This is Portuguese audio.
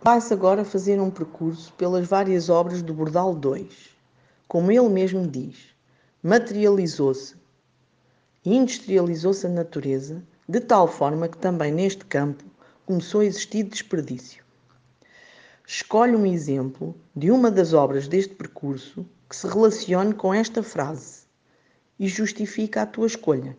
Vai-se agora fazer um percurso pelas várias obras do Bordal 2. Como ele mesmo diz, materializou-se e industrializou-se a natureza, de tal forma que também neste campo começou a existir desperdício. Escolhe um exemplo de uma das obras deste percurso que se relacione com esta frase e justifica a tua escolha.